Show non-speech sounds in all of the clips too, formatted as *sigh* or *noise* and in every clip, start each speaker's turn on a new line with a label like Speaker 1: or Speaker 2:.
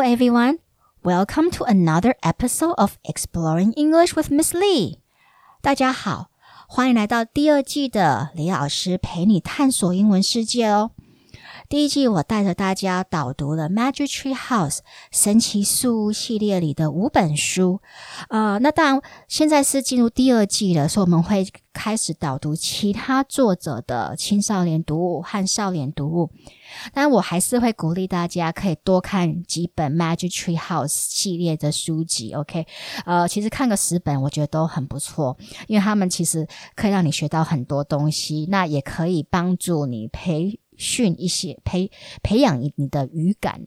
Speaker 1: Hello, everyone. Welcome to another episode of Exploring English with Miss Lee. 大家好，欢迎来到第二季的李老师陪你探索英文世界哦。 第一季我带着大家导读了《Magic Tree House》神奇树屋系列里的五本书，呃，那当然现在是进入第二季了，所以我们会开始导读其他作者的青少年读物和少年读物。但我还是会鼓励大家可以多看几本《Magic Tree House》系列的书籍，OK？呃，其实看个十本我觉得都很不错，因为他们其实可以让你学到很多东西，那也可以帮助你培。训一些培培养你的语感。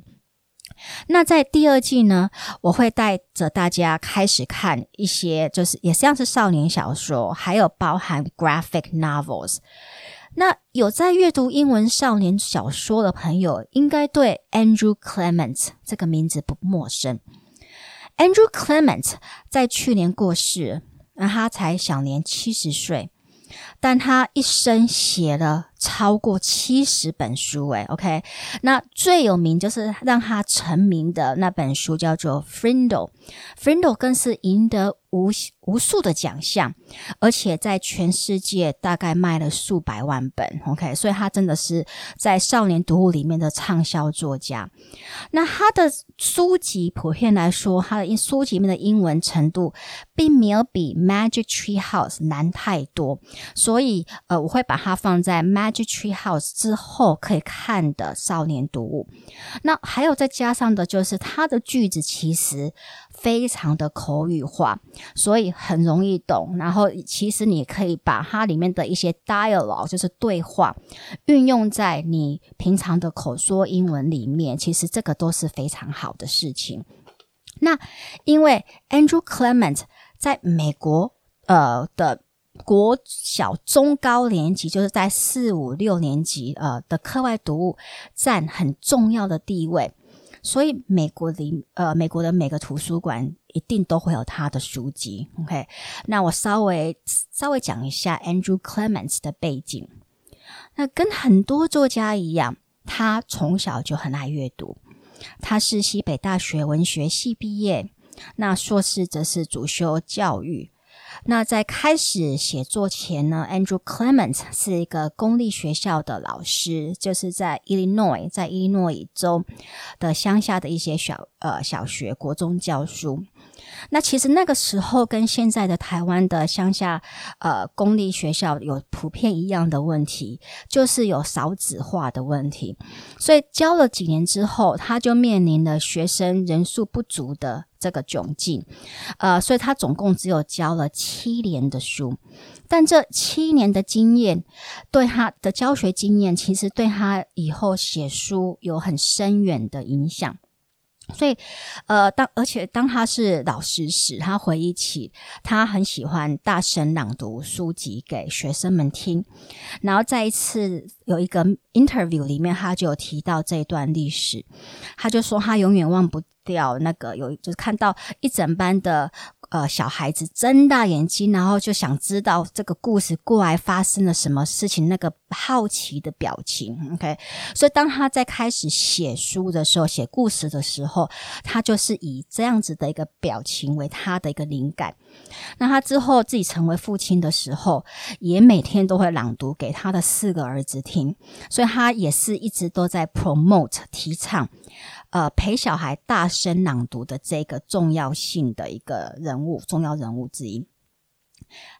Speaker 1: 那在第二季呢，我会带着大家开始看一些，就是也像是少年小说，还有包含 graphic novels。那有在阅读英文少年小说的朋友，应该对 Andrew Clement 这个名字不陌生。Andrew Clement 在去年过世，那他才享年七十岁，但他一生写了。超过七十本书，诶 OK 那最有名就是让他成名的那本书叫做《Frindle》，Frindle 更是赢得无无数的奖项，而且在全世界大概卖了数百万本，OK，所以他真的是在少年读物里面的畅销作家。那他的书籍普遍来说，他的英书籍里面的英文程度并没有比《Magic Tree House》难太多，所以呃，我会把它放在《Magic》Tree House 之后可以看的少年读物，那还有再加上的就是它的句子其实非常的口语化，所以很容易懂。然后其实你可以把它里面的一些 dialogue，就是对话，运用在你平常的口说英文里面，其实这个都是非常好的事情。那因为 Andrew Clement 在美国呃的。国小、中高年级，就是在四五六年级，呃的课外读物占很重要的地位，所以美国里，呃，美国的每个图书馆一定都会有他的书籍。OK，那我稍微稍微讲一下 Andrew Clements 的背景。那跟很多作家一样，他从小就很爱阅读。他是西北大学文学系毕业，那硕士则是主修教育。那在开始写作前呢，Andrew Clement 是一个公立学校的老师，就是在 Illinois，在伊利诺伊州的乡下的一些小呃小学、国中教书。那其实那个时候跟现在的台湾的乡下呃公立学校有普遍一样的问题，就是有少子化的问题。所以教了几年之后，他就面临了学生人数不足的这个窘境。呃，所以他总共只有教了七年的书，但这七年的经验对他的教学经验，其实对他以后写书有很深远的影响。所以，呃，当而且当他是老师时，他回忆起他很喜欢大声朗读书籍给学生们听。然后再一次有一个 interview 里面，他就有提到这段历史。他就说他永远忘不掉那个有，就是看到一整班的。呃，小孩子睁大眼睛，然后就想知道这个故事过来发生了什么事情，那个好奇的表情。OK，所以当他在开始写书的时候，写故事的时候，他就是以这样子的一个表情为他的一个灵感。那他之后自己成为父亲的时候，也每天都会朗读给他的四个儿子听，所以他也是一直都在 promote 提倡。呃，陪小孩大声朗读的这个重要性的一个人物，重要人物之一。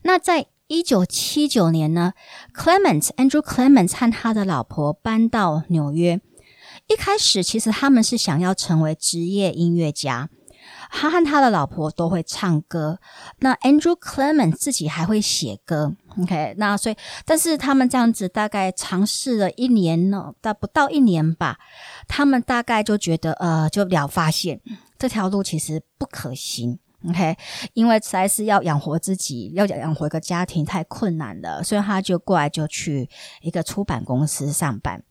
Speaker 1: 那在一九七九年呢，Clement Andrew Clement 和他的老婆搬到纽约。一开始，其实他们是想要成为职业音乐家。他和他的老婆都会唱歌，那 Andrew Clement 自己还会写歌。OK，那所以，但是他们这样子大概尝试了一年呢，但不到一年吧，他们大概就觉得呃，就了发现这条路其实不可行。OK，因为实在是要养活自己，要养活一个家庭太困难了，所以他就过来就去一个出版公司上班。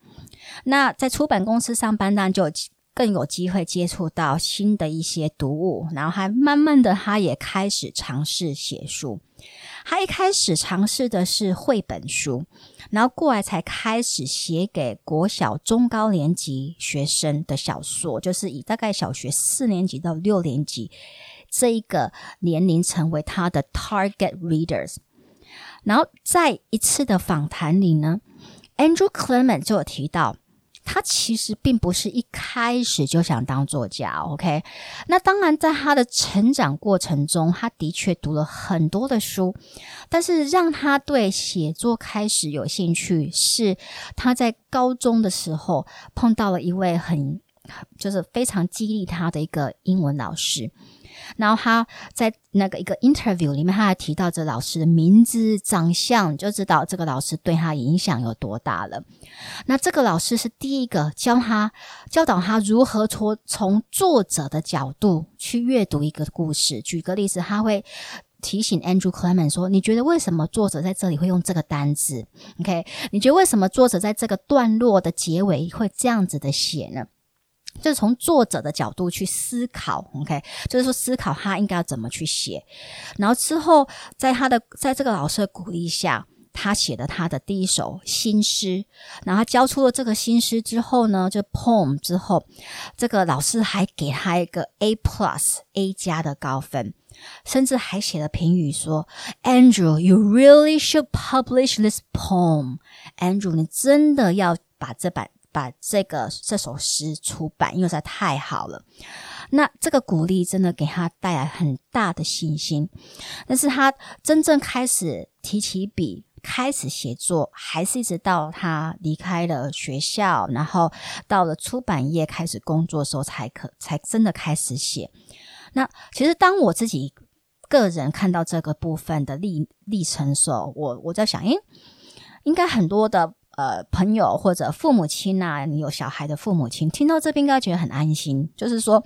Speaker 1: 那在出版公司上班，当然就。更有机会接触到新的一些读物，然后还慢慢的，他也开始尝试写书。他一开始尝试的是绘本书，然后过来才开始写给国小中高年级学生的小说，就是以大概小学四年级到六年级这一个年龄成为他的 target readers。然后在一次的访谈里呢，Andrew Clement 就有提到。他其实并不是一开始就想当作家，OK？那当然，在他的成长过程中，他的确读了很多的书，但是让他对写作开始有兴趣，是他在高中的时候碰到了一位很，就是非常激励他的一个英文老师。然后他在那个一个 interview 里面，他还提到这老师的名字、长相，就知道这个老师对他影响有多大了。那这个老师是第一个教他教导他如何从从作者的角度去阅读一个故事。举个例子，他会提醒 Andrew Clement 说：“你觉得为什么作者在这里会用这个单字？OK？你觉得为什么作者在这个段落的结尾会这样子的写呢？”就是从作者的角度去思考，OK，就是说思考他应该要怎么去写。然后之后，在他的在这个老师的鼓励下，他写了他的第一首新诗。然后他交出了这个新诗之后呢，就 poem 之后，这个老师还给他一个 A plus A 加的高分，甚至还写了评语说：“Andrew，you really should publish this poem。Andrew，你真的要把这版。”把这个这首诗出版，因为实在太好了。那这个鼓励真的给他带来很大的信心。但是他真正开始提起笔，开始写作，还是一直到他离开了学校，然后到了出版业开始工作的时候，才可才真的开始写。那其实当我自己个人看到这个部分的历历程的时候，我我在想，诶，应该很多的。呃，朋友或者父母亲啊，你有小孩的父母亲，听到这边应该觉得很安心。就是说，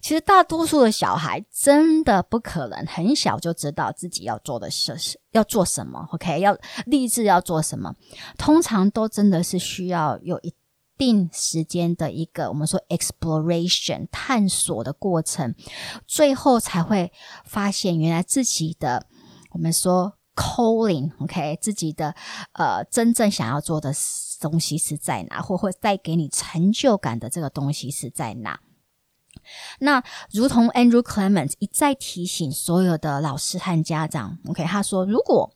Speaker 1: 其实大多数的小孩真的不可能很小就知道自己要做的事是要做什么，OK？要立志要做什么，通常都真的是需要有一定时间的一个我们说 exploration 探索的过程，最后才会发现原来自己的我们说。Calling OK，自己的呃，真正想要做的东西是在哪，或会带给你成就感的这个东西是在哪？那如同 Andrew Clements 一再提醒所有的老师和家长，OK，他说，如果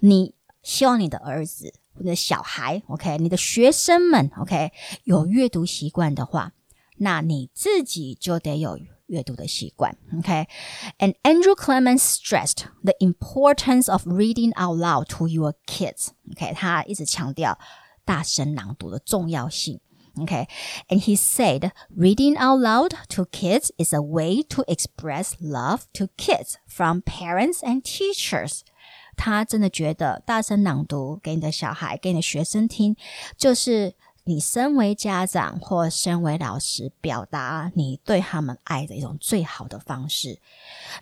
Speaker 1: 你希望你的儿子、你的小孩，OK，你的学生们，OK，有阅读习惯的话，那你自己就得有。阅读的习惯，OK，and Andrew Clement stressed the importance of reading out loud to your kids，OK，他一直强调大声朗读的重要性，OK，and he said reading out loud to kids is a way to express love to kids from parents and teachers。他真的觉得大声朗读给你的小孩、给你的学生听，就是。 你身为家长或身为老师，表达你对他们爱的一种最好的方式。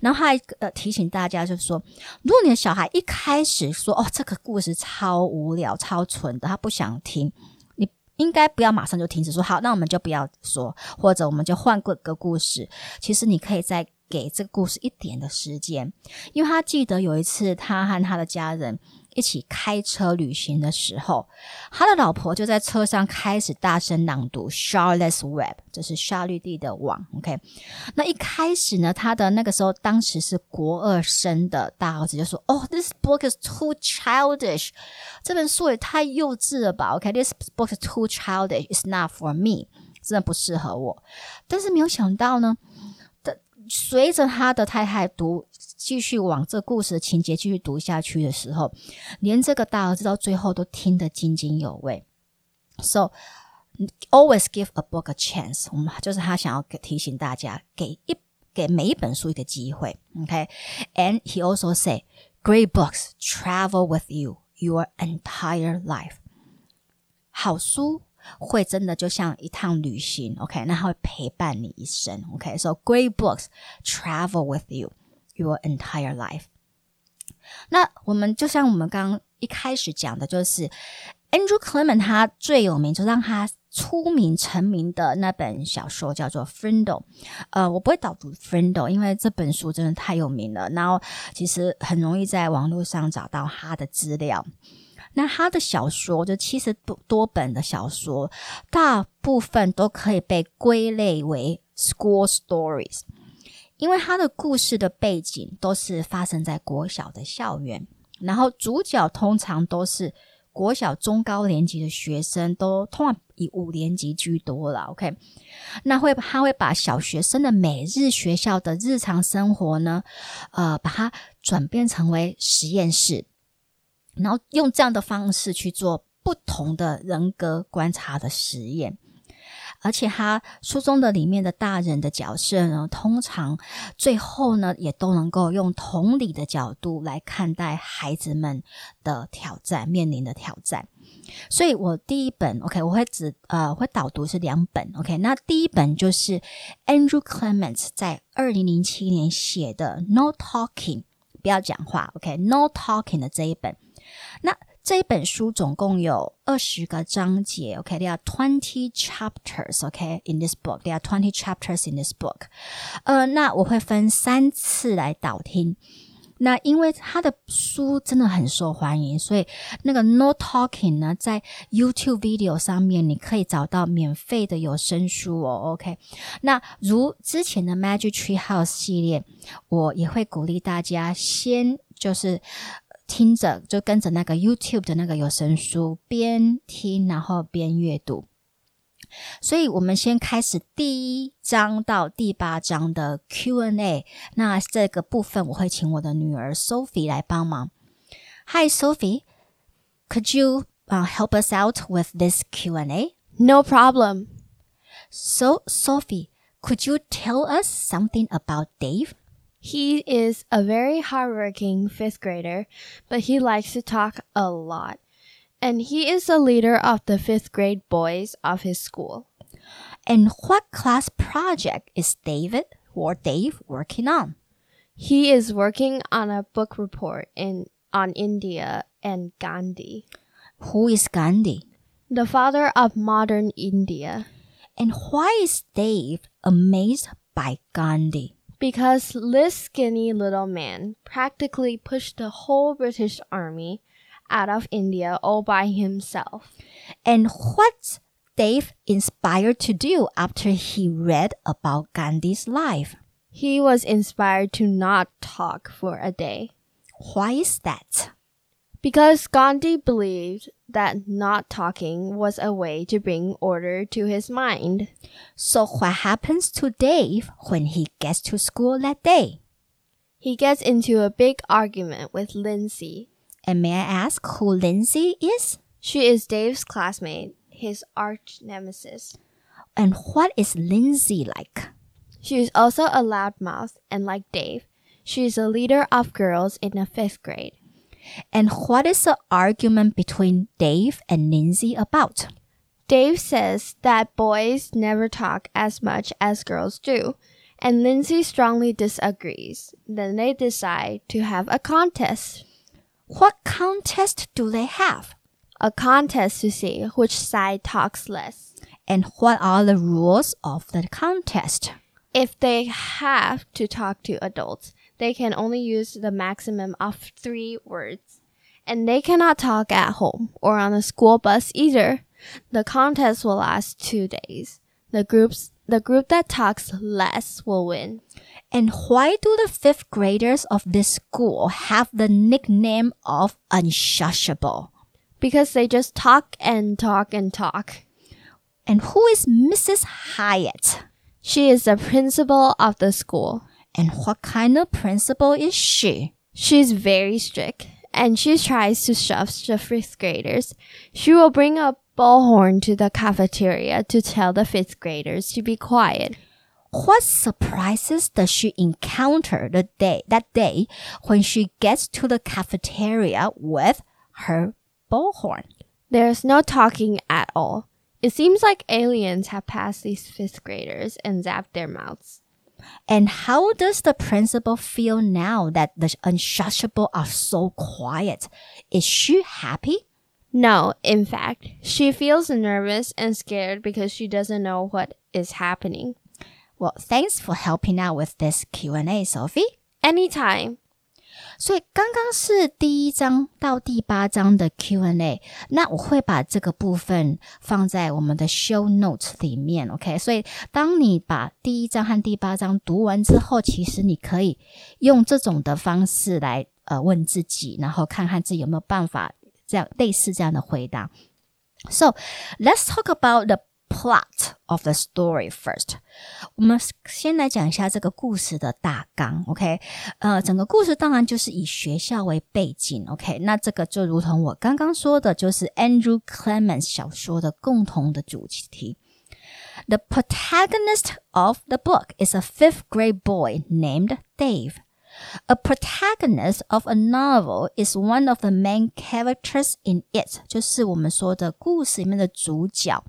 Speaker 1: 然后还呃提醒大家，就是说，如果你的小孩一开始说哦，这个故事超无聊、超蠢的，他不想听，你应该不要马上就停止说好，那我们就不要说，或者我们就换个个故事。其实你可以再给这个故事一点的时间，因为他记得有一次他和他的家人。一起开车旅行的时候，他的老婆就在车上开始大声朗读《Charlotte's Web》，这是夏绿蒂的网。OK，那一开始呢，他的那个时候当时是国二生的大儿子就说：“哦，This book is too childish，这本书也太幼稚了吧？OK，This book is too childish，It's not for me，真的不适合我。”但是没有想到呢，随着他的太太读。继续往这故事情节继续读下去的时候，连这个大儿子到最后都听得津津有味。So always give a book a chance。我们就是他想要给提醒大家，给一给每一本书一个机会。OK，and he also say great books travel with you your entire life。好书会真的就像一趟旅行。OK，那它会陪伴你一生。OK，so great books travel with you。Your entire life。那我们就像我们刚刚一开始讲的，就是 Andrew Clement 他最有名，就让他出名成名的那本小说叫做《Friendo》，呃，我不会导读《Friendo》，因为这本书真的太有名了。然后其实很容易在网络上找到他的资料。那他的小说就七十多多本的小说，大部分都可以被归类为 school stories，因为他的故事的背景都是发生在国小的校园，然后主角通常都是。国小中高年级的学生都通常以五年级居多了，OK？那会他会把小学生的每日学校的日常生活呢，呃，把它转变成为实验室，然后用这样的方式去做不同的人格观察的实验。而且他书中的里面的大人的角色呢，通常最后呢，也都能够用同理的角度来看待孩子们的挑战，面临的挑战。所以我第一本，OK，我会只呃会导读是两本，OK。那第一本就是 Andrew Clements 在二零零七年写的 No Talking，不要讲话，OK，No Talking 的这一本。那这一本书总共有二十个章节，OK，there are twenty chapters，OK，in this book，there are twenty chapters in this book。呃，那我会分三次来导听。那因为他的书真的很受欢迎，所以那个 No Talking 呢，在 YouTube video 上面你可以找到免费的有声书哦，OK。那如之前的 Magic Tree House 系列，我也会鼓励大家先就是。听着，就跟着那个 YouTube 的那个有声书，边听然后边阅读。所以，我们先开始第一章到第八章的 Q&A。那这个部分，我会请我的女儿 Sophie 来帮忙。Hi, Sophie. Could you uh, help us out with this Q&A?
Speaker 2: No problem.
Speaker 1: So, Sophie, could you tell us something about Dave?
Speaker 2: He is a very hardworking fifth grader, but he likes to talk a lot. And he is the leader of the fifth grade boys of his school.
Speaker 1: And what class project is David or Dave working on?
Speaker 2: He is working on a book report in on India and Gandhi.
Speaker 1: Who is Gandhi?
Speaker 2: The father of modern India.
Speaker 1: And why is Dave amazed by Gandhi?
Speaker 2: Because this skinny little man practically pushed the whole British army out of India all by himself.
Speaker 1: And what Dave inspired to do after he read about Gandhi's life?
Speaker 2: He was inspired to not talk for a day.
Speaker 1: Why is that?
Speaker 2: Because Gandhi believed that not talking was a way to bring order to his mind.
Speaker 1: So what happens to Dave when he gets to school that day?
Speaker 2: He gets into a big argument with Lindsay.
Speaker 1: And may I ask who Lindsay is?
Speaker 2: She is Dave's classmate, his arch nemesis.
Speaker 1: And what is Lindsay like?
Speaker 2: She is also a loudmouth, and like Dave, she is a leader of girls in the fifth grade.
Speaker 1: And what is the argument between Dave and Lindsay about?
Speaker 2: Dave says that boys never talk as much as girls do, and Lindsay strongly disagrees. Then they decide to have a contest.
Speaker 1: What contest do they have?
Speaker 2: A contest to see which side talks less.
Speaker 1: And what are the rules of the contest?
Speaker 2: If they have to talk to adults, they can only use the maximum of three words. And they cannot talk at home or on a school bus either. The contest will last two days. The groups, the group that talks less will win.
Speaker 1: And why do the fifth graders of this school have the nickname of unshushable?
Speaker 2: Because they just talk and talk and talk.
Speaker 1: And who is Mrs. Hyatt?
Speaker 2: She is the principal of the school.
Speaker 1: And what kind of principal is she?
Speaker 2: She's very strict and she tries to shove the fifth graders. She will bring a bullhorn to the cafeteria to tell the fifth graders to be quiet.
Speaker 1: What surprises does she encounter the day that day when she gets to the cafeteria with her bullhorn?
Speaker 2: There's no talking at all. It seems like aliens have passed these fifth graders and zapped their mouths.
Speaker 1: And how does the principal feel now that the unshushable are so quiet? Is she happy?
Speaker 2: No, in fact, she feels nervous and scared because she doesn't know what is happening.
Speaker 1: Well, thanks for helping out with this Q&A, Sophie.
Speaker 2: Anytime.
Speaker 1: 所以刚刚是第一章到第八章的 Q&A，那我会把这个部分放在我们的 show notes 里面，OK？所以当你把第一章和第八章读完之后，其实你可以用这种的方式来呃问自己，然后看看自己有没有办法这样类似这样的回答。So let's talk about the plot of the story first。我们先来讲一下这个故事的大纲，OK？呃，整个故事当然就是以学校为背景，OK？那这个就如同我刚刚说的，就是 Andrew Clements 小说的共同的主题。The protagonist of the book is a fifth grade boy named Dave. A protagonist of a novel is one of the main characters in it，就是我们说的故事里面的主角。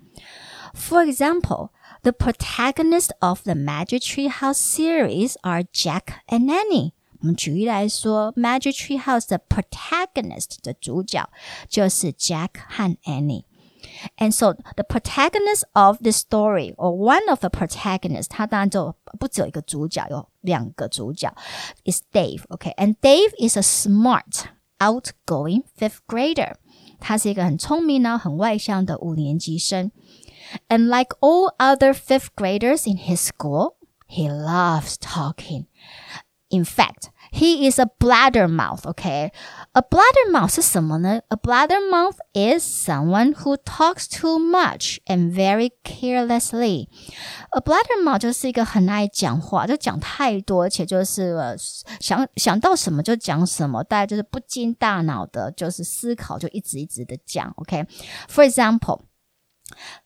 Speaker 1: For example, the protagonists of the Magic Tree House series are Jack and Annie。我们举例来说，Magic Tree House 的 protagonist 的主角就是 Jack 和 Annie。And so the protagonist of the story, or one of the protagonists，他当然就不只有一个主角，有两个主角，is Dave。OK，and Dave is a smart, outgoing fifth grader。他是一个很聪明呢、很外向的五年级生。 And like all other fifth graders in his school, he loves talking. In fact, he is a blabbermouth, okay? A blabbermouth 是什么呢？A blabbermouth is someone who talks too much and very carelessly. A blabbermouth 就是一个很爱讲话，就讲太多，而且就是想想到什么就讲什么，大概就是不经大脑的，就是思考就一直一直的讲，OK？For example.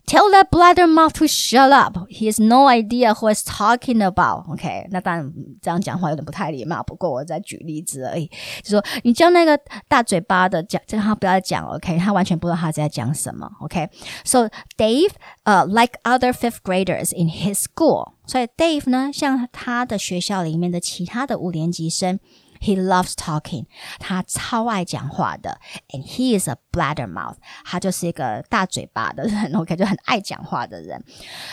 Speaker 1: Tell that blabbermouth to shut up. He has no idea who is talking about. OK，那当然这样讲话有点不太礼貌，不过我在举例子而已。就说你叫那个大嘴巴的讲，叫他不要讲。OK，他完全不知道他在讲什么。OK，so Dave，呃，like other fifth graders in his school，所以 Dave 呢，像他的学校里面的其他的五年级生。 He loves talking，他超爱讲话的，and he is a blabbermouth，他就是一个大嘴巴的人，OK，就很爱讲话的人。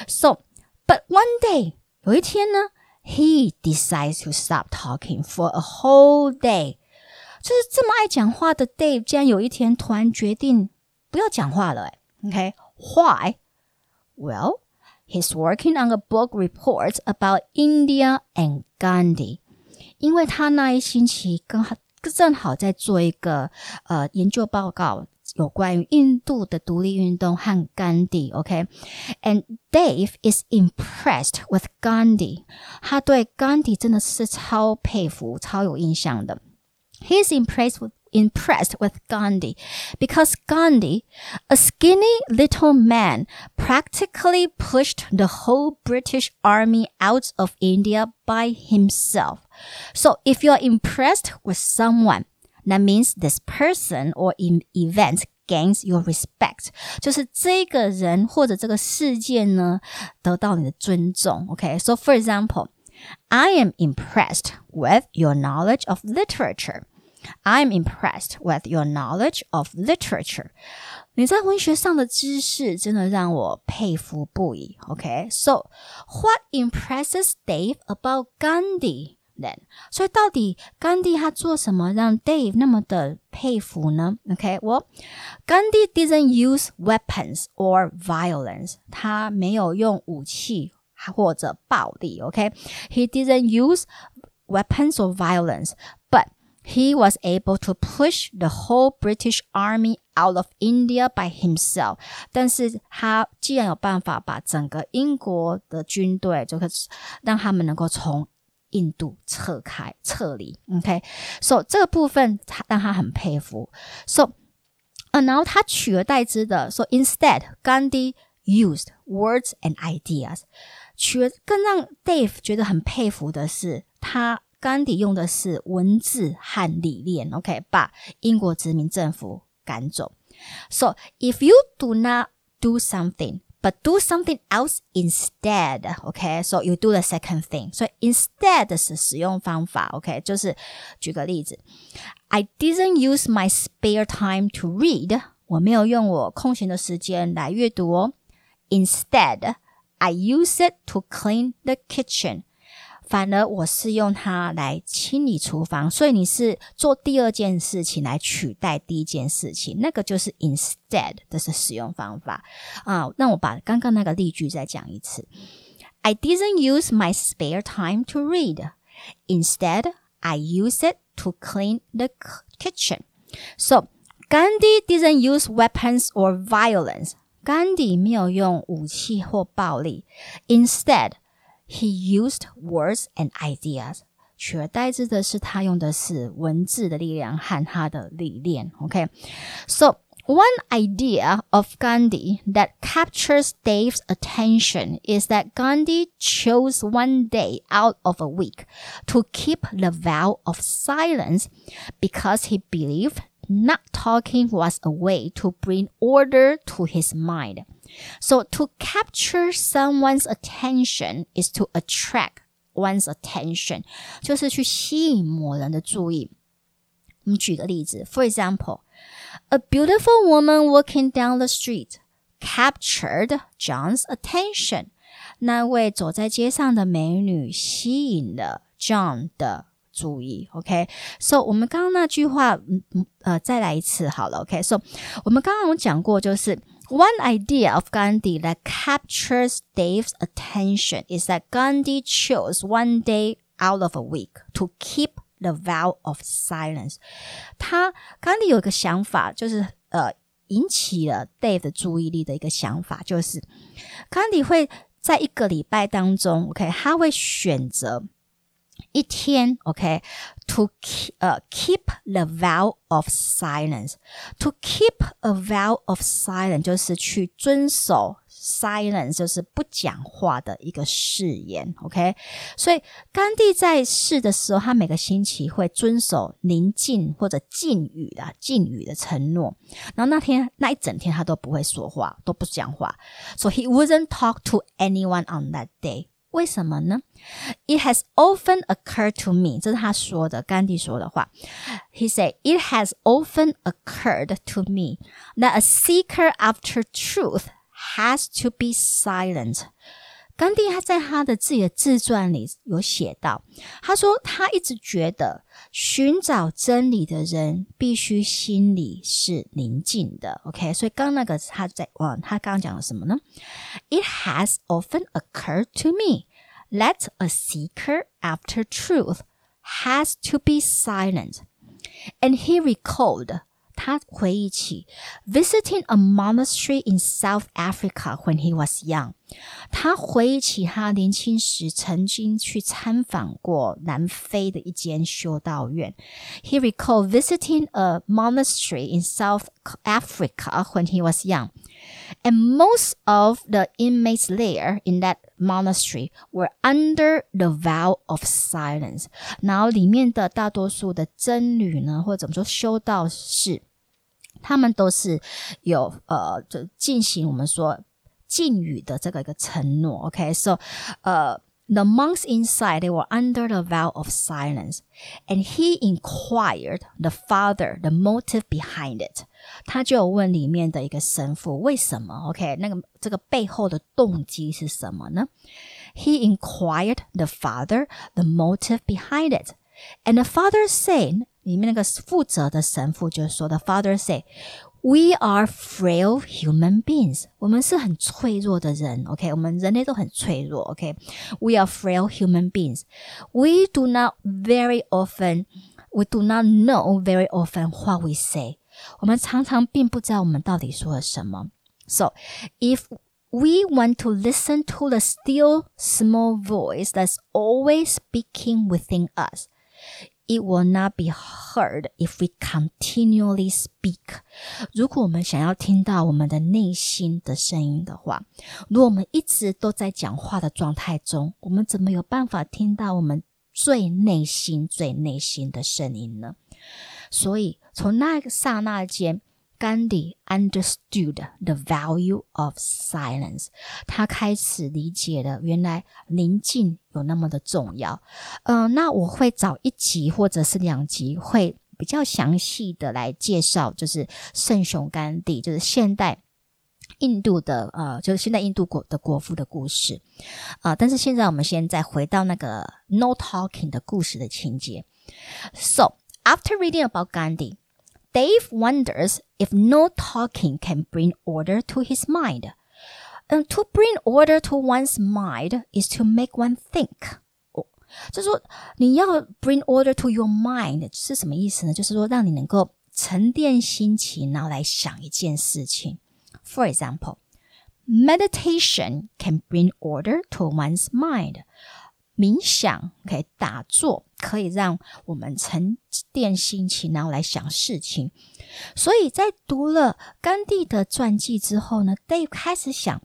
Speaker 1: So，but *laughs* one day，有一天呢，he decides to stop talking for a whole day。就是这么爱讲话的 Dave，竟然有一天突然决定不要讲话了，OK？Why？Well，he's working on a book report about India and Gandhi。 因为他那一星期刚好正好在做一个呃研究报告，有关于印度的独立运动和甘地。OK，and、okay? Dave is impressed with Gandhi。他对甘地真的是超佩服、超有印象的。He is impressed with impressed with Gandhi because Gandhi, a skinny little man, practically pushed the whole British army out of India by himself. So if you're impressed with someone, that means this person or event gains your respect. 就是这个人或者这个事件呢，得到你的尊重。Okay, so for example, I am impressed with your knowledge of literature. I'm impressed with your knowledge of literature. 你在文学上的知识真的让我佩服不已。Okay, so what impresses Dave about Gandhi? Then，所以到底甘地他做什么让 Dave 那么的佩服呢？OK，well，甘地 didn't use weapons or violence，他没有用武器或者暴力。OK，he didn't use weapons or violence，but he was able to push the whole British army out of India by himself。但是他既然有办法把整个英国的军队，就可让他们能够从印度撤开撤离，OK，so、okay? 这个部分他让他很佩服，so，啊，然后他取而代之的，so instead，Gandhi used words and ideas，取而更让 Dave 觉得很佩服的是，他 甘地用的是文字和理念，OK，把英国殖民政府赶走，so if you do not do something。But do something else instead, OK? So you do the second thing. 所以 instead 是使用方法，OK？就是举个例子，I didn't use my spare time to read. 我没有用我空闲的时间来阅读哦。Instead, I use it to clean the kitchen. 反而我是用它来清理厨房，所以你是做第二件事情来取代第一件事情，那个就是 instead 的是使用方法啊。那我把刚刚那个例句再讲一次：I didn't use my spare time to read. Instead, I use it to clean the kitchen. So, Gandhi didn't use weapons or violence. Gandhi 没有用武器或暴力。Instead, He used words and ideas，取而代之的是他用的是文字的力量和他的理念。OK，so、okay? one idea of Gandhi that captures Dave's attention is that Gandhi chose one day out of a week to keep the vow of silence because he believed not talking was a way to bring order to his mind. So to capture someone's attention is to attract one's attention，就是去吸引某人的注意。我们举个例子，For example, a beautiful woman walking down the street captured John's attention。那位走在街上的美女吸引了 John 的注意，OK，so、okay? 我们刚刚那句话，嗯嗯，呃，再来一次好了，OK，so、okay? 我们刚刚有讲过，就是 one idea of Gandhi that captures Dave's attention is that Gandhi chose one day out of a week to keep the vow of silence。他 Gandhi 有一个想法，就是呃，引起了 Dave 的注意力的一个想法，就是 Gandhi 会在一个礼拜当中，OK，他会选择。 一天，OK，to keep 呃 keep the vow of silence。To keep a vow of silence 就是去遵守 silence，就是不讲话的一个誓言，OK。所以甘地在世的时候，他每个星期会遵守宁静或者禁语的禁语的承诺。然后那天那一整天他都不会说话，都不讲话。So he wouldn't talk to anyone on that day. 为什么呢？It has often occurred to me，这是他说的，甘地说的话。He said, "It has often occurred to me that a seeker after truth has to be silent." 甘地他在他的自己的自传里有写到，他说他一直觉得寻找真理的人必须心里是宁静的。OK，所以刚那个他在哇，他刚刚讲了什么呢？It has often occurred to me that a seeker after truth has to be silent, and he recalled. 他回忆起 visiting a monastery in South Africa when he was young。他回忆起他年轻时曾经去参访过南非的一间修道院。He recalled visiting a monastery in South Africa when he was young, and most of the inmates there in that monastery were under the vow of silence。然后里面的大多数的僧侣呢，或者怎么说修道士，他们都是有呃，就进行我们说禁语的这个一个承诺。OK，so、okay? 呃、uh,，the monks inside they were under the vow of silence，and he inquired the father the motive behind it。 他就有问里面的一个神父为什么？OK，那个这个背后的动机是什么呢？He inquired the father the motive behind it，and the father said。里面那个负责的神父就说：“The father say, we are frail human beings。我们是很脆弱的人，OK？我们人类都很脆弱，OK？We are frail human beings. We do not very often, we do not know very often what we say。 我们常常并不知道我们到底说了什么。So if we want to listen to the still small voice that's always speaking within us。” It will not be heard if we continually speak。如果我们想要听到我们的内心的声音的话，如果我们一直都在讲话的状态中，我们怎么有办法听到我们最内心、最内心的声音呢？所以， 从那个刹那间。Gandhi understood the value of silence。他开始理解了原来宁静有那么的重要。嗯、那我会找一集或者是两集会比较详细的来介绍，就是圣雄甘地，就是现代印度的呃，就是现代印度国的国父的故事啊、但是现在我们现在回到那个 No Talking 的故事的情节。So after reading about Gandhi, Dave wonders if no talking can bring order to his mind. And to bring order to one's mind is to make one think. 就是说，你要 bring order to your mind 是什么意思呢？就是说，让你能够沉淀心情，然后来想一件事情。For example, meditation can bring order to one's mind. 冥想可以打坐， 可以让我们沉淀心情，然后来想事情。所以在读了甘地的传记之后呢，Dave 开始想。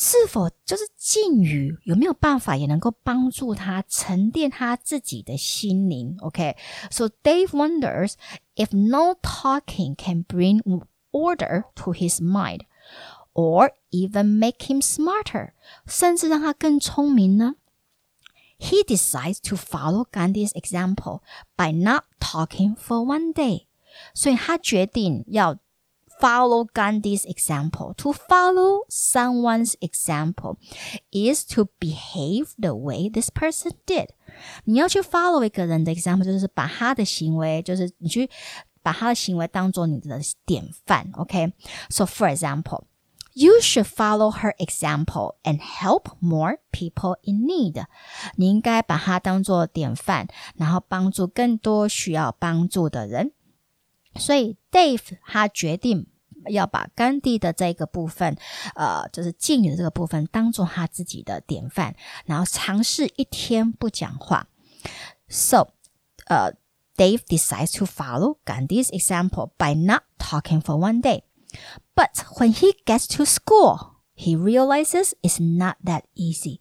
Speaker 1: 是否就是禁语有没有办法也能够帮助他沉淀他自己的心灵？OK，so、Dave wonders if no talking can bring order to his mind, or even make him smarter，甚至让他更聪明呢 ？He decides to follow Gandhi's example by not talking for one day，所以他决定要。Follow Gandhi's example. To follow someone's example is to behave the way this person did. 你要去 follow 一个人的 example，就是把他的行为，就是你去把他的行为当做你的典范。OK? So for example, you should follow her example and help more people in need. 你应该把他当做典范，然后帮助更多需要帮助的人。所以 Dave 他决定要把甘地的这个部分，呃，就是禁语的这个部分，当做他自己的典范，然后尝试一天不讲话。So，呃，Dave decides to follow Gandhi's example by not talking for one day. But when he gets to school, He realizes it's not that easy，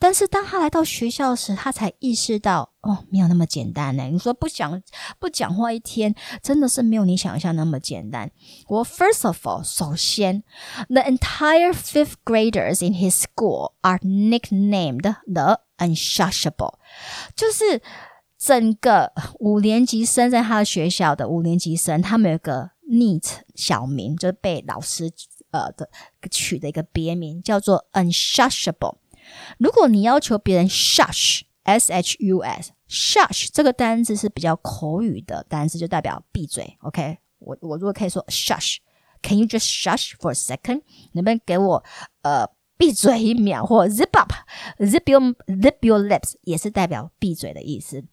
Speaker 1: 但是当他来到学校时，他才意识到哦，没有那么简单呢。你说不讲不讲话一天，真的是没有你想象那么简单。Well, first of all，首先，the entire fifth graders in his school are nicknamed the unshushable，就是整个五年级生在他的学校的五年级生，他们有个 neat 小名，就是被老师。呃的取的一个别名叫做 unshushable。如果你要求别人 shush，s h u s，shush 这个单词是比较口语的单词，就代表闭嘴。OK，我我如果可以说 shush，can you just shush for a second？能不能给我呃闭嘴一秒？或 zip up，zip your zip your lips 也是代表闭嘴的意思。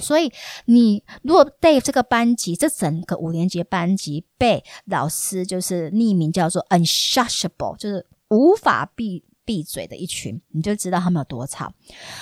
Speaker 1: 所以，你如果 Dave 这个班级，这整个五年级班级被老师就是匿名叫做 unshushable，就是无法避。闭嘴的一群，你就知道他们有多吵。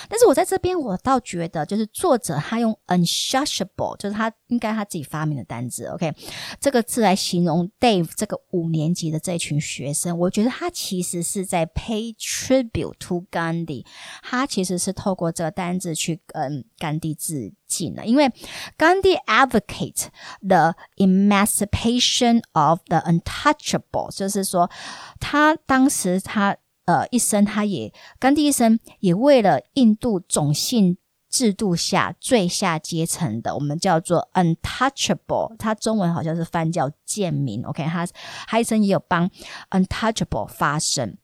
Speaker 1: 但是我在这边，我倒觉得，就是作者他用 unshushable，就是他应该他自己发明的单字，OK，这个字来形容 Dave 这个五年级的这群学生，我觉得他其实是在 pay tribute to Gandhi，他其实是透过这个单字去跟甘地致敬的，因为 Gandhi advocate the emancipation of the untouchable，就是说他当时他。呃，一生他也甘地一生也为了印度种姓制度下最下阶层的，我们叫做 untouchable，他中文好像是翻叫贱民。OK，他他一生也有帮 untouchable 发声，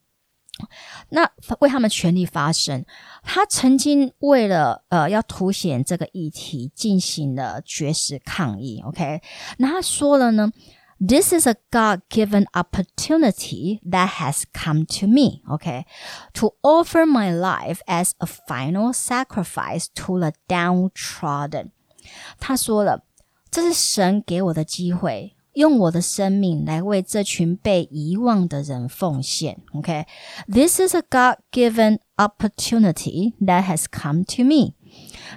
Speaker 1: 那为他们权利发声。他曾经为了呃要凸显这个议题，进行了绝食抗议。OK，那他说了呢。This is a God-given opportunity that has come to me, okay, to offer my life as a final sacrifice to the downtrodden. 他说了，这是神给我的机会，用我的生命来为这群被遗忘的人奉献。Okay, this is a God-given opportunity that has come to me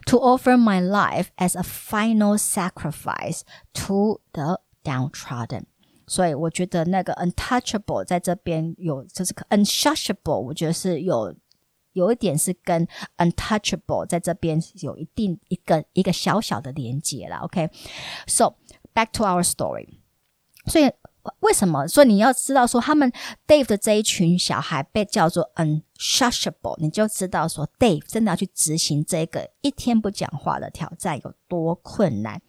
Speaker 1: to offer my life as a final sacrifice to the downtrodden，所以我觉得那个 untouchable 在这边有，就是 unshushable，我觉得是有有一点是跟 untouchable 在这边有一定一个一个小小的连接了。OK，so、okay? back to our story，所以 为什么？所以你要知道说，他们 Dave 的这一群小孩被叫做 unsociable，你就知道说，Dave 真的要去执行这个一天不讲话的挑战有多困难。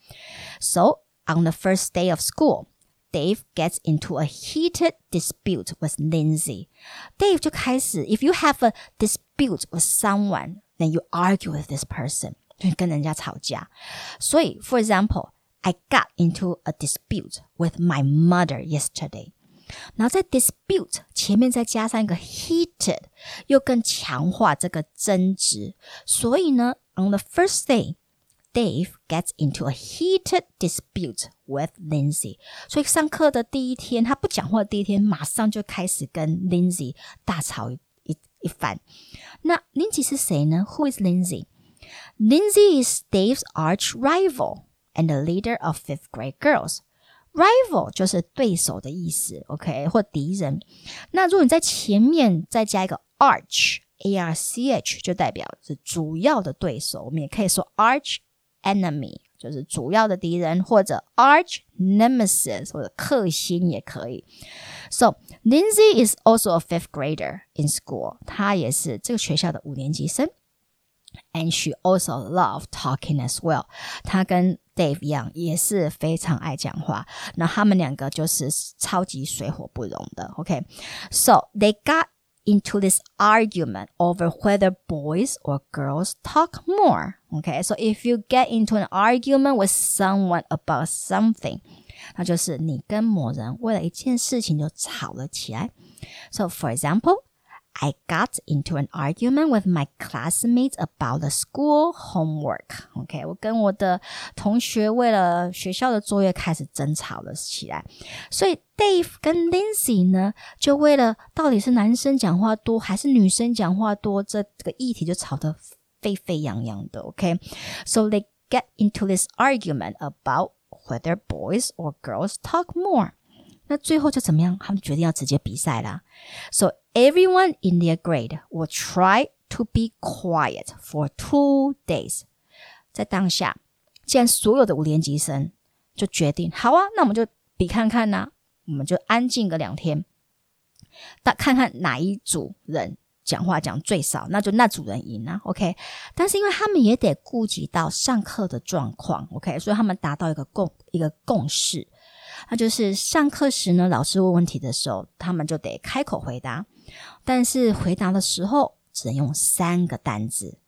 Speaker 1: So on the first day of school, Dave gets into a heated dispute with Lindsay. Dave 就开始，If you have a dispute with someone, then you argue with this person，就跟人家吵架。所以，for example。I got into a dispute with my mother yesterday。然后在 dispute 前面再加上一个 heated，又更强化这个争执。所以呢，on the first day, Dave gets into a heated dispute with Lindsay。所以上课的第一天，他不讲话的第一天，马上就开始跟 Lindsay 大吵一一一番。那 Lindsay 是谁呢？Who is Lindsay? Lindsay is Dave's arch rival。and the leader of fifth grade girls. Rival 就是对手的意思，OK，或敌人。那如果你在前面再加一个 arch，A R C H，就代表是主要的对手。我们也可以说 arch enemy，就是主要的敌人，或者 arch nemesis，或者克星也可以。So Lindsay is also a fifth grader in school，她也是这个学校的五年级生。And she also loved talking as well。她跟 Dave 一样，也是非常爱讲话。那他们两个就是超级水火不容的。OK，so they got into this argument over whether boys or girls talk more. Okay, so if you get into an argument with someone about something，那就是你跟某人为了一件事情就吵了起来。So for example. I got into an argument with my classmates about the school homework. OK，我跟我的同学为了学校的作业开始争吵了起来。所以 Dave 跟 Lindsay 呢，就为了到底是男生讲话多还是女生讲话多，这这个议题就吵得沸沸扬扬的。OK，so they get into this argument about whether boys or girls talk more. 那最后就怎么样？他们决定要直接比赛啦。So everyone in their grade will try to be quiet for two days。在当下，既然所有的五年级生就决定好啊，那我们就比看看呐、我们就安静个两天，但看看哪一组人讲话讲最少，那就那组人赢啊。OK，但是因为他们也得顾及到上课的状况，OK，所以他们达到一个共一个共识。那就是上课时呢，老师问问题的时候，他们就得开口回答，但是回答的时候只能用三个单字。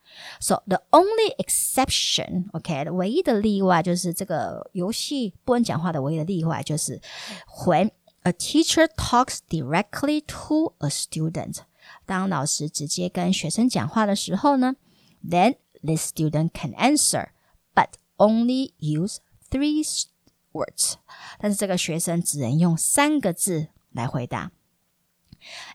Speaker 1: So the only exception, OK，唯一的例外就是这个游戏不能讲话的唯一的例外就是 when a teacher talks directly to a student，当老师直接跟学生讲话的时候呢，then this student can answer, but only use three words，但是这个学生只能用三个字来回答。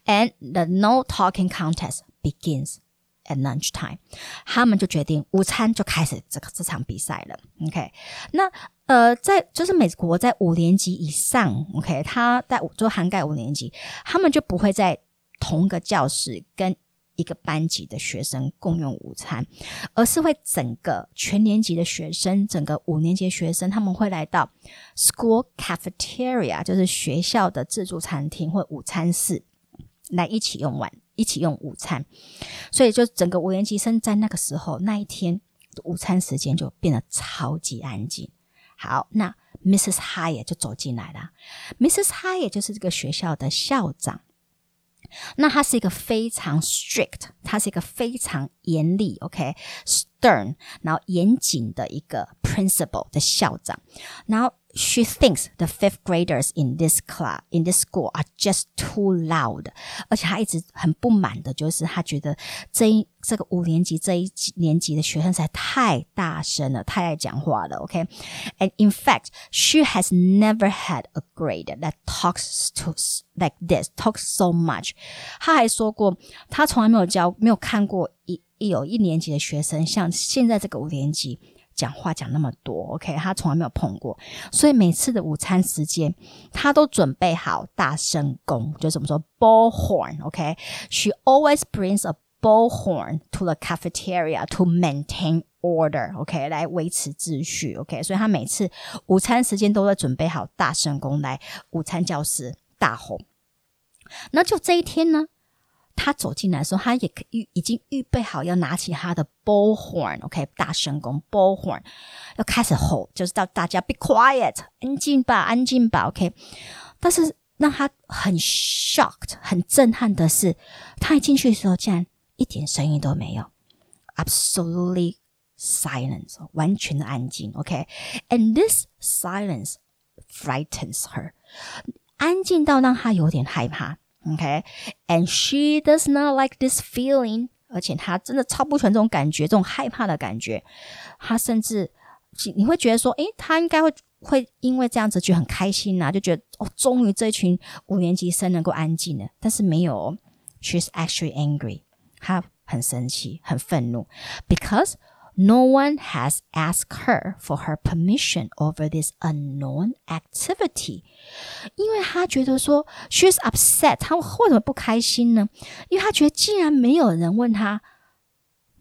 Speaker 1: And the no talking contest begins at lunchtime。他们就决定午餐就开始这个这场比赛了。OK，那呃，在就是美国在五年级以上，OK，他在就涵盖五年级，他们就不会在同个教室跟。一个班级的学生共用午餐，而是会整个全年级的学生，整个五年级的学生，他们会来到 school cafeteria，就是学校的自助餐厅或午餐室，来一起用晚，一起用午餐。所以，就整个五年级生在那个时候那一天午餐时间就变得超级安静。好，那 Mrs. Hyatt 就走进来了，Mrs. Hyatt 就是这个学校的校长。那他是一个非常 strict，他是一个非常严厉，OK、okay? 然后严谨的一个 principal 的校长，然后。She thinks the fifth graders in this class, in this school are just too loud. 而且她一直很不满的，就是她觉得这一这个五年级这一年级的学生实在太大声了，太爱讲话了。OK, and in fact, she has never had a grade that talks to like this, talks so much. 她还说过，她从来没有教，没有看过一 一有一年级的学生像现在这个五年级。讲话讲那么多，OK，他从来没有碰过，所以每次的午餐时间，他都准备好大声公，就是我们说 bullhorn，OK，she always brings a bullhorn to the cafeteria to maintain order，OK，来维持秩序，OK，所以他每次午餐时间都会准备好大声公来午餐教室大吼。那就这一天呢，他走进来的时候，他也预已经预备好要拿起他的 bullhorn，OK，大声公 bullhorn 要开始吼，就是叫大家 be quiet，安静吧，安静吧，OK，但是。让他很 shocked、很震撼的是，他一进去的时候，竟然一点声音都没有，absolutely silence，完全的安静。OK，and、okay? this silence frightens her，安静到让他有点害怕。OK，and、she does not like this feeling，而且她真的超不喜欢这种感觉，这种害怕的感觉。她甚至你会觉得说，诶，她应该会。会因为这样子就很开心呐、就觉得哦，终于这群五年级生能够安静了。但是没有，she's actually angry，她很生气，很愤怒，because no one has asked her for her permission over this unknown activity。因为她觉得说，she's upset，她为什么不开心呢？因为她觉得既然没有人问她。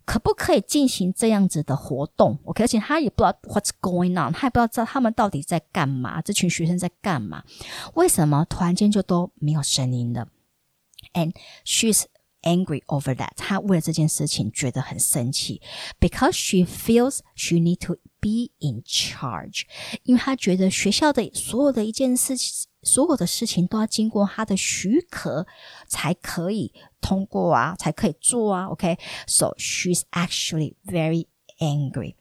Speaker 1: 可不可以进行这样子的活动？OK，而且他也不知道 what's going on，他也不知道知道他们到底在干嘛，这群学生在干嘛？为什么突然间就都没有声音了？And she's angry over that，她为了这件事情觉得很生气，because she feels she need to be in charge，因为她觉得学校的所有的一件事情。所有的事情都要经过他的许可才可以通过啊，才可以做啊。OK，so、okay? she's actually very angry。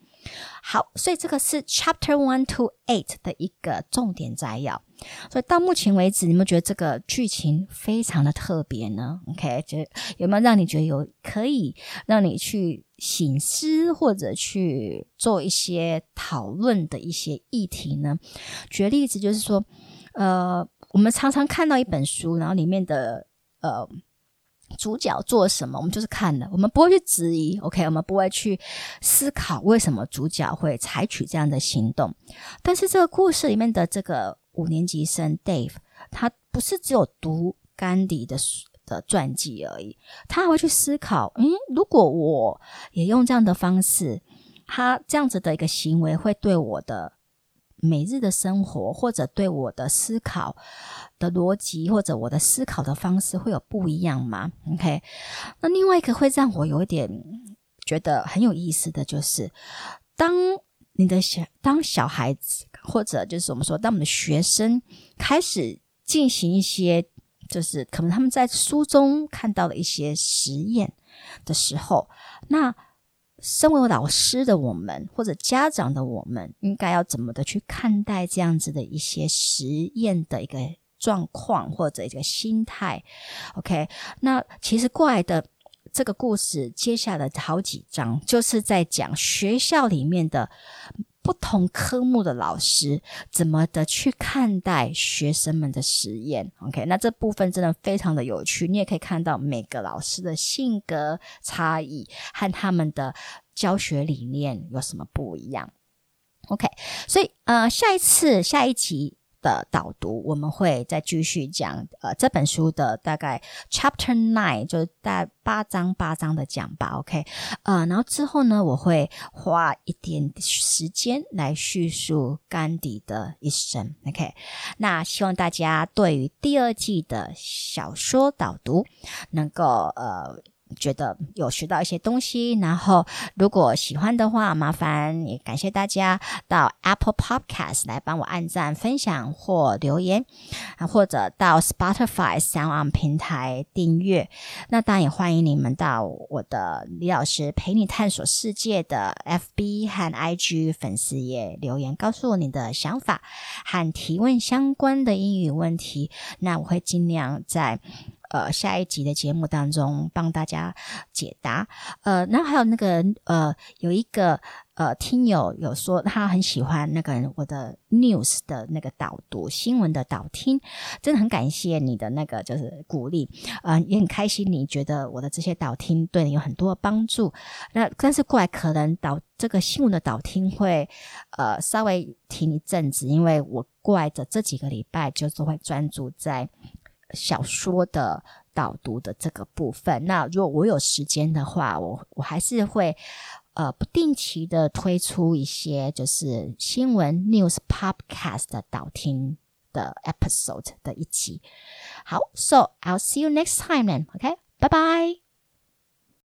Speaker 1: 好，所以这个是 Chapter One to Eight 的一个重点摘要。 所以到目前为止，你们觉得这个剧情非常的特别呢？OK，就有没有让你觉得有可以让你去醒思或者去做一些讨论的一些议题呢？举个例子，就是说。呃，我们常常看到一本书，然后里面的呃主角做什么，我们就是看了，我们不会去质疑，OK，我们不会去思考为什么主角会采取这样的行动。但是这个故事里面的这个五年级生 Dave，他不是只有读甘地的的传记而已，他还会去思考，嗯，如果我也用这样的方式，他这样子的一个行为会对我的。每日的生活，或者对我的思考的逻辑，或者我的思考的方式会有不一样吗？OK，那另外一个会让我有一点觉得很有意思的就是，当你的小当小孩子，或者就是我们说，当我们的学生开始进行一些，就是可能他们在书中看到的一些实验的时候，那。身为老师的我们，或者家长的我们，应该要怎么的去看待这样子的一些实验的一个状况或者一个心态？OK，那其实过来的这个故事，接下来好几章就是在讲学校里面的。不同科目的老师怎么的去看待学生们的实验？OK，那这部分真的非常的有趣。你也可以看到每个老师的性格差异和他们的教学理念有什么不一样。OK，所以呃，下一次下一集。的导读，我们会再继续讲呃这本书的大概 Chapter Nine，就是大概八章八章的讲吧，OK，呃，然后之后呢，我会花一点时间来叙述甘地的一生，OK，那希望大家对于第二季的小说导读能够呃。觉得有学到一些东西，然后如果喜欢的话，麻烦也感谢大家到 Apple Podcast 来帮我按赞、分享或留言，啊，或者到 Spotify Sound 平台订阅。那当然也欢迎你们到我的李老师陪你探索世界的 FB 和 IG 粉丝页留言，告诉我你的想法和提问相关的英语问题。那我会尽量在。呃，下一集的节目当中帮大家解答。呃，然后还有那个呃，有一个呃听友有说他很喜欢那个我的 news 的那个导读新闻的导听，真的很感谢你的那个就是鼓励，呃，也很开心你觉得我的这些导听对你有很多的帮助。那但是过来可能导这个新闻的导听会呃稍微停一阵子，因为我过来的这几个礼拜就是会专注在。小说的导读的这个部分。那如果我有时间的话，我我还是会呃不定期的推出一些就是新闻 news podcast 的导听的 episode 的一集。好，so I'll see you next time then. OK，拜拜。